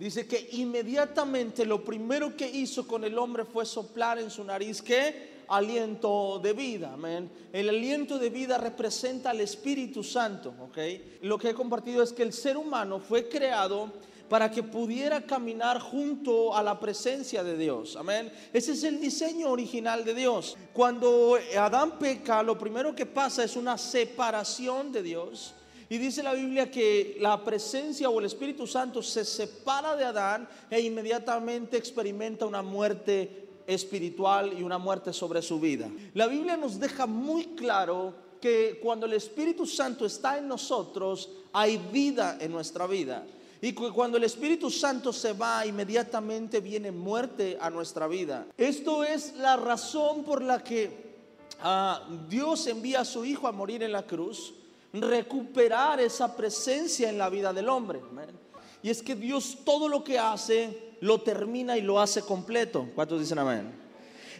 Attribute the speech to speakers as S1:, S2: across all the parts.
S1: Dice que inmediatamente lo primero que hizo con el hombre fue soplar en su nariz que aliento de vida, amén. El aliento de vida representa al Espíritu Santo, ¿ok? Lo que he compartido es que el ser humano fue creado para que pudiera caminar junto a la presencia de Dios. Amén. Ese es el diseño original de Dios. Cuando Adán peca, lo primero que pasa es una separación de Dios. Y dice la Biblia que la presencia o el Espíritu Santo se separa de Adán e inmediatamente experimenta una muerte espiritual y una muerte sobre su vida. La Biblia nos deja muy claro que cuando el Espíritu Santo está en nosotros, hay vida en nuestra vida. Y cuando el Espíritu Santo se va, inmediatamente viene muerte a nuestra vida. Esto es la razón por la que ah, Dios envía a su Hijo a morir en la cruz, recuperar esa presencia en la vida del hombre. Y es que Dios todo lo que hace, lo termina y lo hace completo. ¿Cuántos dicen amén?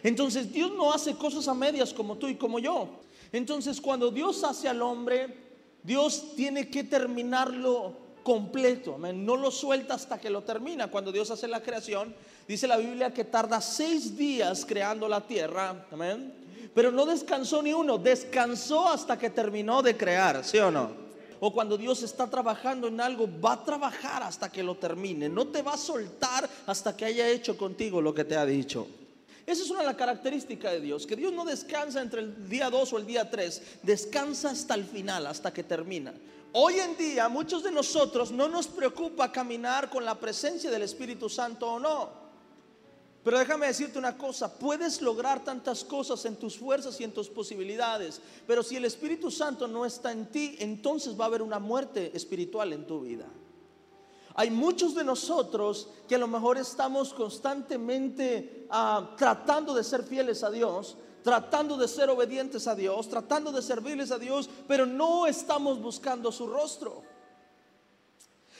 S1: Entonces Dios no hace cosas a medias como tú y como yo. Entonces cuando Dios hace al hombre, Dios tiene que terminarlo completo, no lo suelta hasta que lo termina. Cuando Dios hace la creación, dice la Biblia que tarda seis días creando la tierra, amén. Pero no descansó ni uno, descansó hasta que terminó de crear, ¿sí o no? O cuando Dios está trabajando en algo, va a trabajar hasta que lo termine. No te va a soltar hasta que haya hecho contigo lo que te ha dicho. Esa es una de las características de Dios, que Dios no descansa entre el día 2 o el día 3, descansa hasta el final, hasta que termina. Hoy en día muchos de nosotros no nos preocupa caminar con la presencia del Espíritu Santo o no. Pero déjame decirte una cosa, puedes lograr tantas cosas en tus fuerzas y en tus posibilidades, pero si el Espíritu Santo no está en ti, entonces va a haber una muerte espiritual en tu vida. Hay muchos de nosotros que a lo mejor estamos constantemente ah, tratando de ser fieles a Dios, tratando de ser obedientes a Dios, tratando de servirles a Dios, pero no estamos buscando su rostro.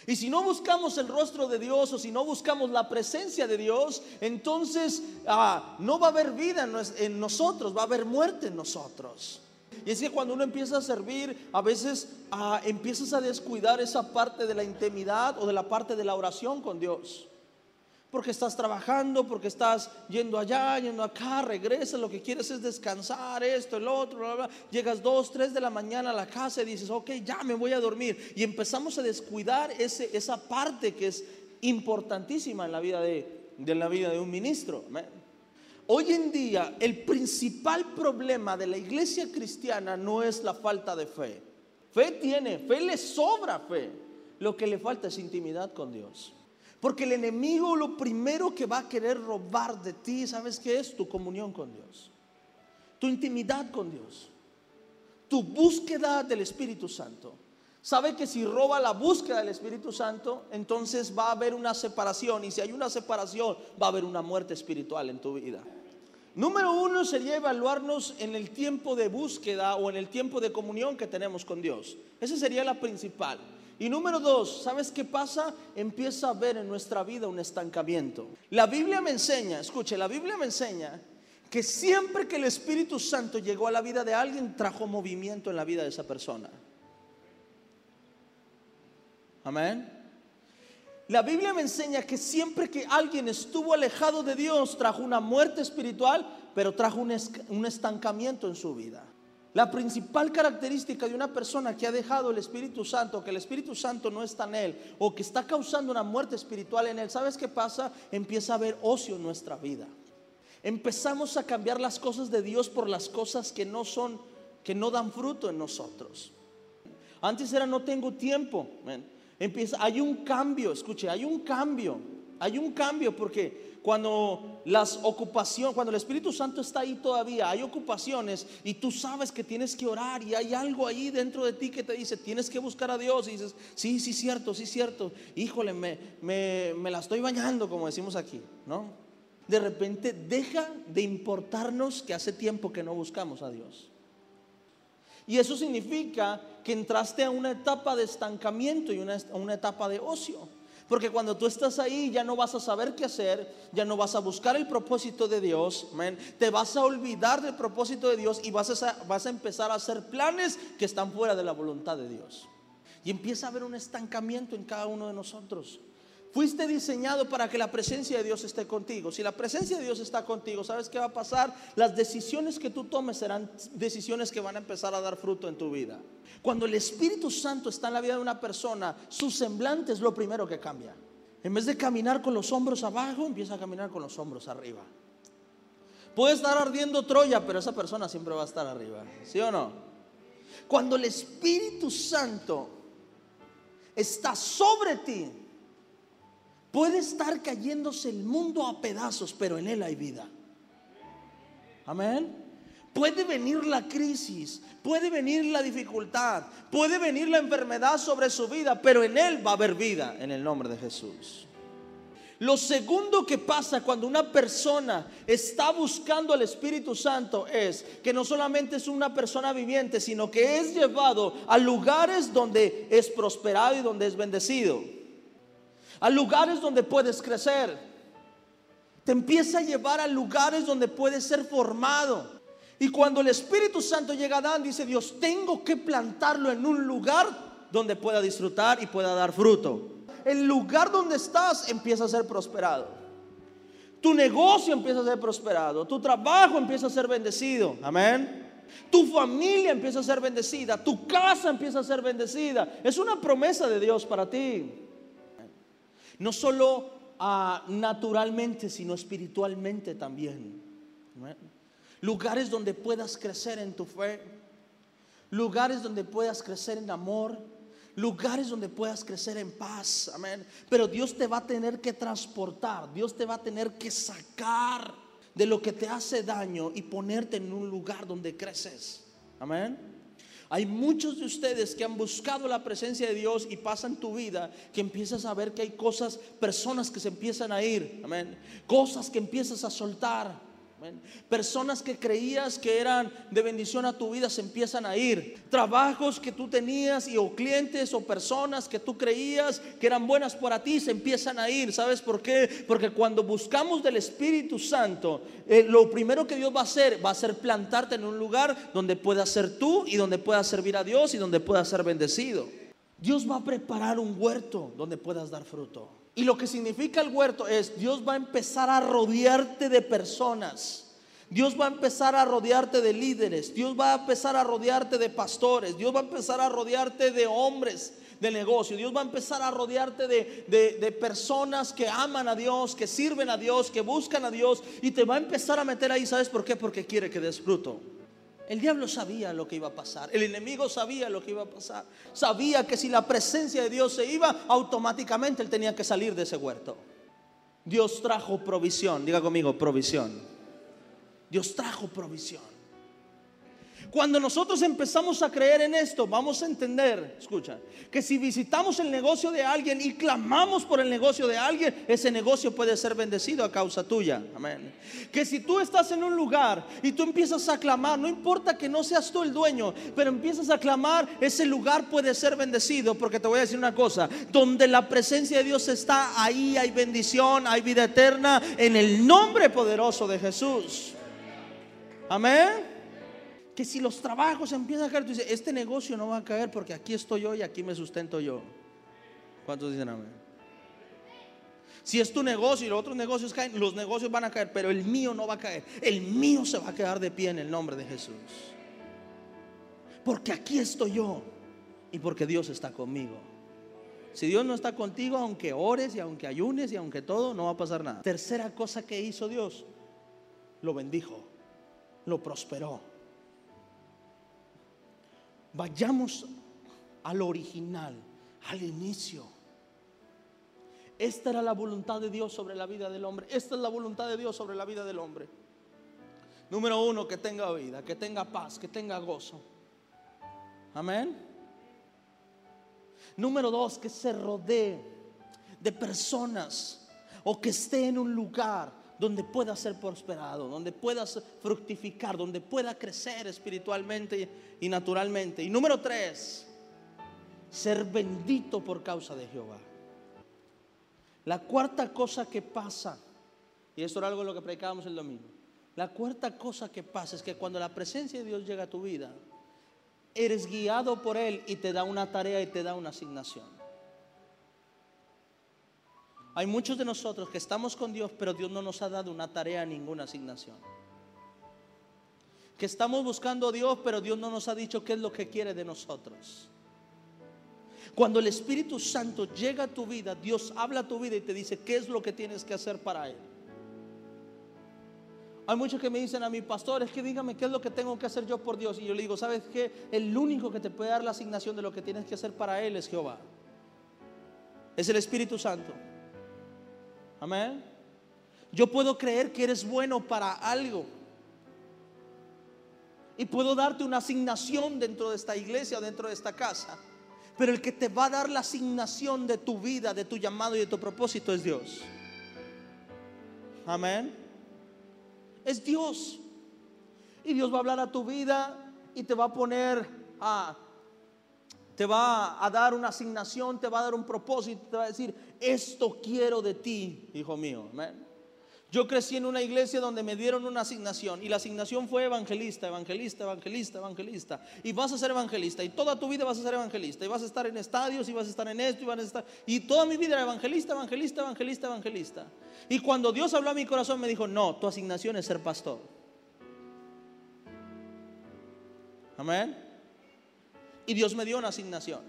S1: Y si no buscamos el rostro de Dios o si no buscamos la presencia de Dios, entonces ah, no va a haber vida en, nosotros, va a haber muerte en nosotros. Y es que cuando uno empieza a servir, a veces ah, empiezas a descuidar esa parte de la intimidad o de la parte de la oración con Dios porque estás trabajando, porque estás yendo allá, yendo acá, regresas, lo que quieres es descansar, esto, el otro, bla, bla. llegas dos, tres de la mañana a la casa y dices, ok, ya me voy a dormir. Y empezamos a descuidar ese, esa parte que es importantísima en la vida de, de la vida de un ministro. Hoy en día el principal problema de la iglesia cristiana no es la falta de fe. Fe tiene, fe le sobra fe. Lo que le falta es intimidad con Dios. Porque el enemigo lo primero que va a querer robar de ti, ¿sabes qué es? Tu comunión con Dios. Tu intimidad con Dios. Tu búsqueda del Espíritu Santo. Sabe que si roba la búsqueda del Espíritu Santo, entonces va a haber una separación. Y si hay una separación, va a haber una muerte espiritual en tu vida. Número uno sería evaluarnos en el tiempo de búsqueda o en el tiempo de comunión que tenemos con Dios. Esa sería la principal. Y número dos, ¿sabes qué pasa? Empieza a ver en nuestra vida un estancamiento. La Biblia me enseña, escuche, la Biblia me enseña que siempre que el Espíritu Santo llegó a la vida de alguien, trajo movimiento en la vida de esa persona. Amén. La Biblia me enseña que siempre que alguien estuvo alejado de Dios, trajo una muerte espiritual, pero trajo un, estancamiento en su vida. La principal característica de una persona que ha dejado el Espíritu Santo, que el Espíritu Santo no está en él, o que está causando una muerte espiritual en él, ¿sabes qué pasa? Empieza a haber ocio en nuestra vida. Empezamos a cambiar las cosas de Dios por las cosas que no son, que no dan fruto en nosotros. Antes era no tengo tiempo. Empieza, hay un cambio, escuche, hay un cambio. Hay un cambio porque cuando las ocupaciones, cuando el Espíritu Santo está ahí todavía, hay ocupaciones y tú sabes que tienes que orar y hay algo ahí dentro de ti que te dice, tienes que buscar a Dios y dices, sí, sí, cierto, sí, cierto, híjole, me, me, me la estoy bañando, como decimos aquí, ¿no? De repente deja de importarnos que hace tiempo que no buscamos a Dios. Y eso significa que entraste a una etapa de estancamiento y una, una etapa de ocio. Porque cuando tú estás ahí ya no vas a saber qué hacer, ya no vas a buscar el propósito de Dios, te vas a olvidar del propósito de Dios y vas a, vas a empezar a hacer planes que están fuera de la voluntad de Dios. Y empieza a haber un estancamiento en cada uno de nosotros. Fuiste diseñado para que la presencia de Dios esté contigo. Si la presencia de Dios está contigo, ¿sabes qué va a pasar? Las decisiones que tú tomes serán decisiones que van a empezar a dar fruto en tu vida. Cuando el Espíritu Santo está en la vida de una persona, su semblante es lo primero que cambia. En vez de caminar con los hombros abajo, empieza a caminar con los hombros arriba. Puede estar ardiendo Troya, pero esa persona siempre va a estar arriba. ¿Sí o no? Cuando el Espíritu Santo está sobre ti, Puede estar cayéndose el mundo a pedazos, pero en Él hay vida. Amén. Puede venir la crisis, puede venir la dificultad, puede venir la enfermedad sobre su vida, pero en Él va a haber vida en el nombre de Jesús. Lo segundo que pasa cuando una persona está buscando al Espíritu Santo es que no solamente es una persona viviente, sino que es llevado a lugares donde es prosperado y donde es bendecido a lugares donde puedes crecer. Te empieza a llevar a lugares donde puedes ser formado. Y cuando el Espíritu Santo llega a Adán, dice Dios, tengo que plantarlo en un lugar donde pueda disfrutar y pueda dar fruto. El lugar donde estás empieza a ser prosperado. Tu negocio empieza a ser prosperado. Tu trabajo empieza a ser bendecido. Amén. Tu familia empieza a ser bendecida. Tu casa empieza a ser bendecida. Es una promesa de Dios para ti no solo ah, naturalmente, sino espiritualmente también. Lugares donde puedas crecer en tu fe, lugares donde puedas crecer en amor, lugares donde puedas crecer en paz, amén. Pero Dios te va a tener que transportar, Dios te va a tener que sacar de lo que te hace daño y ponerte en un lugar donde creces, amén. Hay muchos de ustedes que han buscado la presencia de Dios y pasan tu vida que empiezas a ver que hay cosas, personas que se empiezan a ir, amén. Cosas que empiezas a soltar. Personas que creías que eran de bendición a tu vida se empiezan a ir. Trabajos que tú tenías y o clientes o personas que tú creías que eran buenas para ti se empiezan a ir. ¿Sabes por qué? Porque cuando buscamos del Espíritu Santo, eh, lo primero que Dios va a hacer va a ser plantarte en un lugar donde puedas ser tú y donde puedas servir a Dios y donde puedas ser bendecido. Dios va a preparar un huerto donde puedas dar fruto. Y lo que significa el huerto es, Dios va a empezar a rodearte de personas. Dios va a empezar a rodearte de líderes. Dios va a empezar a rodearte de pastores. Dios va a empezar a rodearte de hombres de negocio. Dios va a empezar a rodearte de, de, personas que aman a Dios, que sirven a Dios, que buscan a Dios. Y te va a empezar a meter ahí. ¿Sabes por qué? Porque quiere que des fruto. El diablo sabía lo que iba a pasar. El enemigo sabía lo que iba a pasar. Sabía que si la presencia de Dios se iba, automáticamente él tenía que salir de ese huerto. Dios trajo provisión. Diga conmigo, provisión. Dios trajo provisión. Cuando nosotros empezamos a creer en esto, vamos a entender, escucha, que si visitamos el negocio de alguien y clamamos por el negocio de alguien, ese negocio puede ser bendecido a causa tuya. Amén. Que si tú estás en un lugar y tú empiezas a clamar, no importa que no seas tú el dueño, pero empiezas a clamar, ese lugar puede ser bendecido, porque te voy a decir una cosa, donde la presencia de Dios está, ahí hay bendición, hay vida eterna, en el nombre poderoso de Jesús. Amén que si los trabajos empiezan a caer, tú dices, este negocio no va a caer porque aquí estoy yo y aquí me sustento yo. ¿Cuántos dicen amén? Si es tu negocio y los otros negocios caen, los negocios van a caer, pero el mío no va a caer. El mío se va a quedar de pie en el nombre de Jesús. Porque aquí estoy yo y porque Dios está conmigo. Si Dios no está contigo, aunque ores y aunque ayunes y aunque todo, no va a pasar nada. Tercera cosa que hizo Dios, lo bendijo, lo prosperó. Vayamos al original, al inicio. Esta era la voluntad de Dios sobre la vida del hombre. Esta es la voluntad de Dios sobre la vida del hombre. Número uno, que tenga vida, que tenga paz, que tenga gozo. Amén. Número dos, que se rodee de personas o que esté en un lugar donde pueda ser prosperado, donde pueda fructificar, donde pueda crecer espiritualmente y naturalmente. Y número tres, ser bendito por causa de Jehová. La cuarta cosa que pasa, y esto era algo de lo que predicábamos el domingo, la cuarta cosa que pasa es que cuando la presencia de Dios llega a tu vida, eres guiado por Él y te da una tarea y te da una asignación. Hay muchos de nosotros que estamos con Dios, pero Dios no nos ha dado una tarea, ninguna asignación. Que estamos buscando a Dios, pero Dios no nos ha dicho qué es lo que quiere de nosotros. Cuando el Espíritu Santo llega a tu vida, Dios habla a tu vida y te dice qué es lo que tienes que hacer para Él. Hay muchos que me dicen a mi pastor, es que dígame qué es lo que tengo que hacer yo por Dios. Y yo le digo, ¿sabes qué? El único que te puede dar la asignación de lo que tienes que hacer para Él es Jehová. Es el Espíritu Santo. Amén. Yo puedo creer que eres bueno para algo. Y puedo darte una asignación dentro de esta iglesia dentro de esta casa. Pero el que te va a dar la asignación de tu vida, de tu llamado y de tu propósito es Dios. Amén. Es Dios. Y Dios va a hablar a tu vida y te va a poner a te va a dar una asignación, te va a dar un propósito, te va a decir, esto quiero de ti, hijo mío. Amén. Yo crecí en una iglesia donde me dieron una asignación y la asignación fue evangelista, evangelista, evangelista, evangelista. Y vas a ser evangelista y toda tu vida vas a ser evangelista y vas a estar en estadios y vas a estar en esto y vas a estar... Y toda mi vida era evangelista, evangelista, evangelista, evangelista. Y cuando Dios habló a mi corazón me dijo, no, tu asignación es ser pastor. Amén. Y Dios me dio una asignación.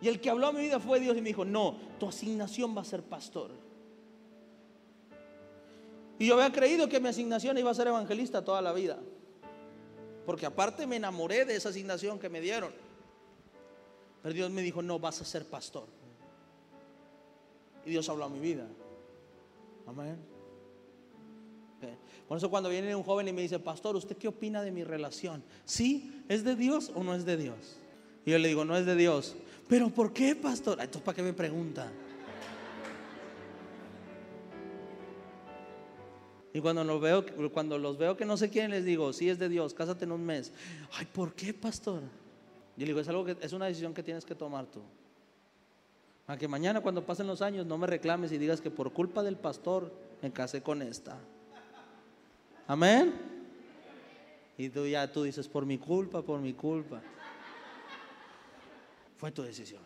S1: Y el que habló a mi vida fue Dios y me dijo, no, tu asignación va a ser pastor. Y yo había creído que mi asignación iba a ser evangelista toda la vida. Porque aparte me enamoré de esa asignación que me dieron. Pero Dios me dijo, no, vas a ser pastor. Y Dios habló a mi vida. Amén. Por eso cuando viene un joven y me dice, pastor, ¿usted qué opina de mi relación? ¿Sí? ¿Es de Dios o no es de Dios? Y yo le digo, no es de Dios. ¿Pero por qué, pastor? Entonces, ¿para qué me pregunta? Y cuando los veo, cuando los veo que no sé quién, les digo, si es de Dios, cásate en un mes. Ay, ¿por qué, pastor? Yo le digo, es algo que es una decisión que tienes que tomar tú. A que mañana cuando pasen los años no me reclames y digas que por culpa del pastor me casé con esta. Amén. Y tú ya tú dices, por mi culpa, por mi culpa. Fue tu decisión.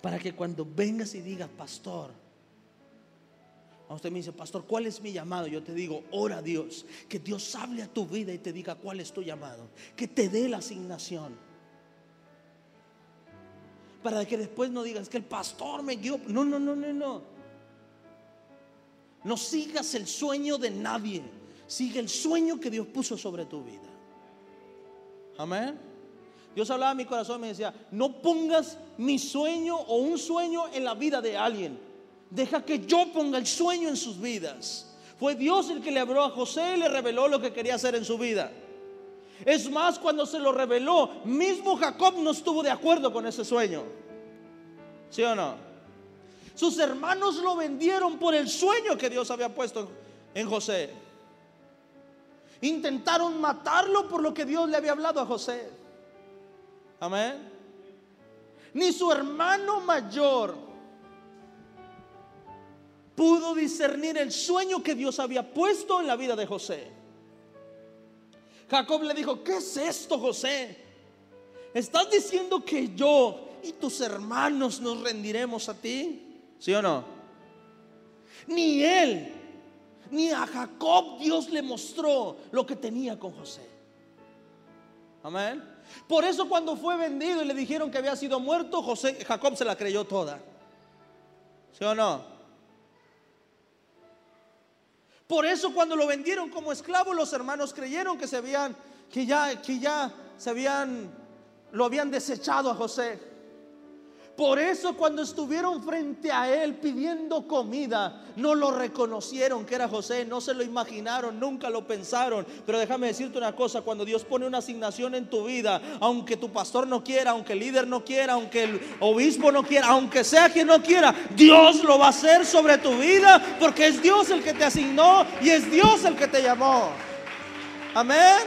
S1: Para que cuando vengas y digas, pastor, usted me dice, pastor, ¿cuál es mi llamado? Yo te digo, ora a Dios, que Dios hable a tu vida y te diga cuál es tu llamado, que te dé la asignación. Para que después no digas que el pastor me guió. No, no, no, no, no. No sigas el sueño de nadie. Sigue el sueño que Dios puso sobre tu vida. Amén. Dios hablaba a mi corazón y me decía, no pongas mi sueño o un sueño en la vida de alguien Deja que yo ponga el sueño en sus vidas. Fue Dios el que le habló a José y le reveló lo que quería hacer en su vida. Es más, cuando se lo reveló, mismo Jacob no estuvo de acuerdo con ese sueño. ¿Sí o no? Sus hermanos lo vendieron por el sueño que Dios había puesto en José. Intentaron matarlo por lo que Dios le había hablado a José. Amén. Ni su hermano mayor pudo discernir el sueño que Dios había puesto en la vida de José. Jacob le dijo, ¿qué es esto, José? ¿Estás diciendo que yo y tus hermanos nos rendiremos a ti? ¿Sí o no? Ni él, ni a Jacob Dios le mostró lo que tenía con José. Amén. Por eso cuando fue vendido y le dijeron que había sido muerto, José, Jacob se la creyó toda. ¿Sí o no? Por eso cuando lo vendieron como esclavo, los hermanos creyeron que se habían, que ya, que ya se habían, lo habían desechado a José. Por eso cuando estuvieron frente a él pidiendo comida, no lo reconocieron que era José, no se lo imaginaron, nunca lo pensaron. Pero déjame decirte una cosa, cuando Dios pone una asignación en tu vida, aunque tu pastor no quiera, aunque el líder no quiera, aunque el obispo no quiera, aunque sea quien no quiera, Dios lo va a hacer sobre tu vida porque es Dios el que te asignó y es Dios el que te llamó. Amén.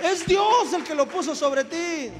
S1: Es Dios el que lo puso sobre ti.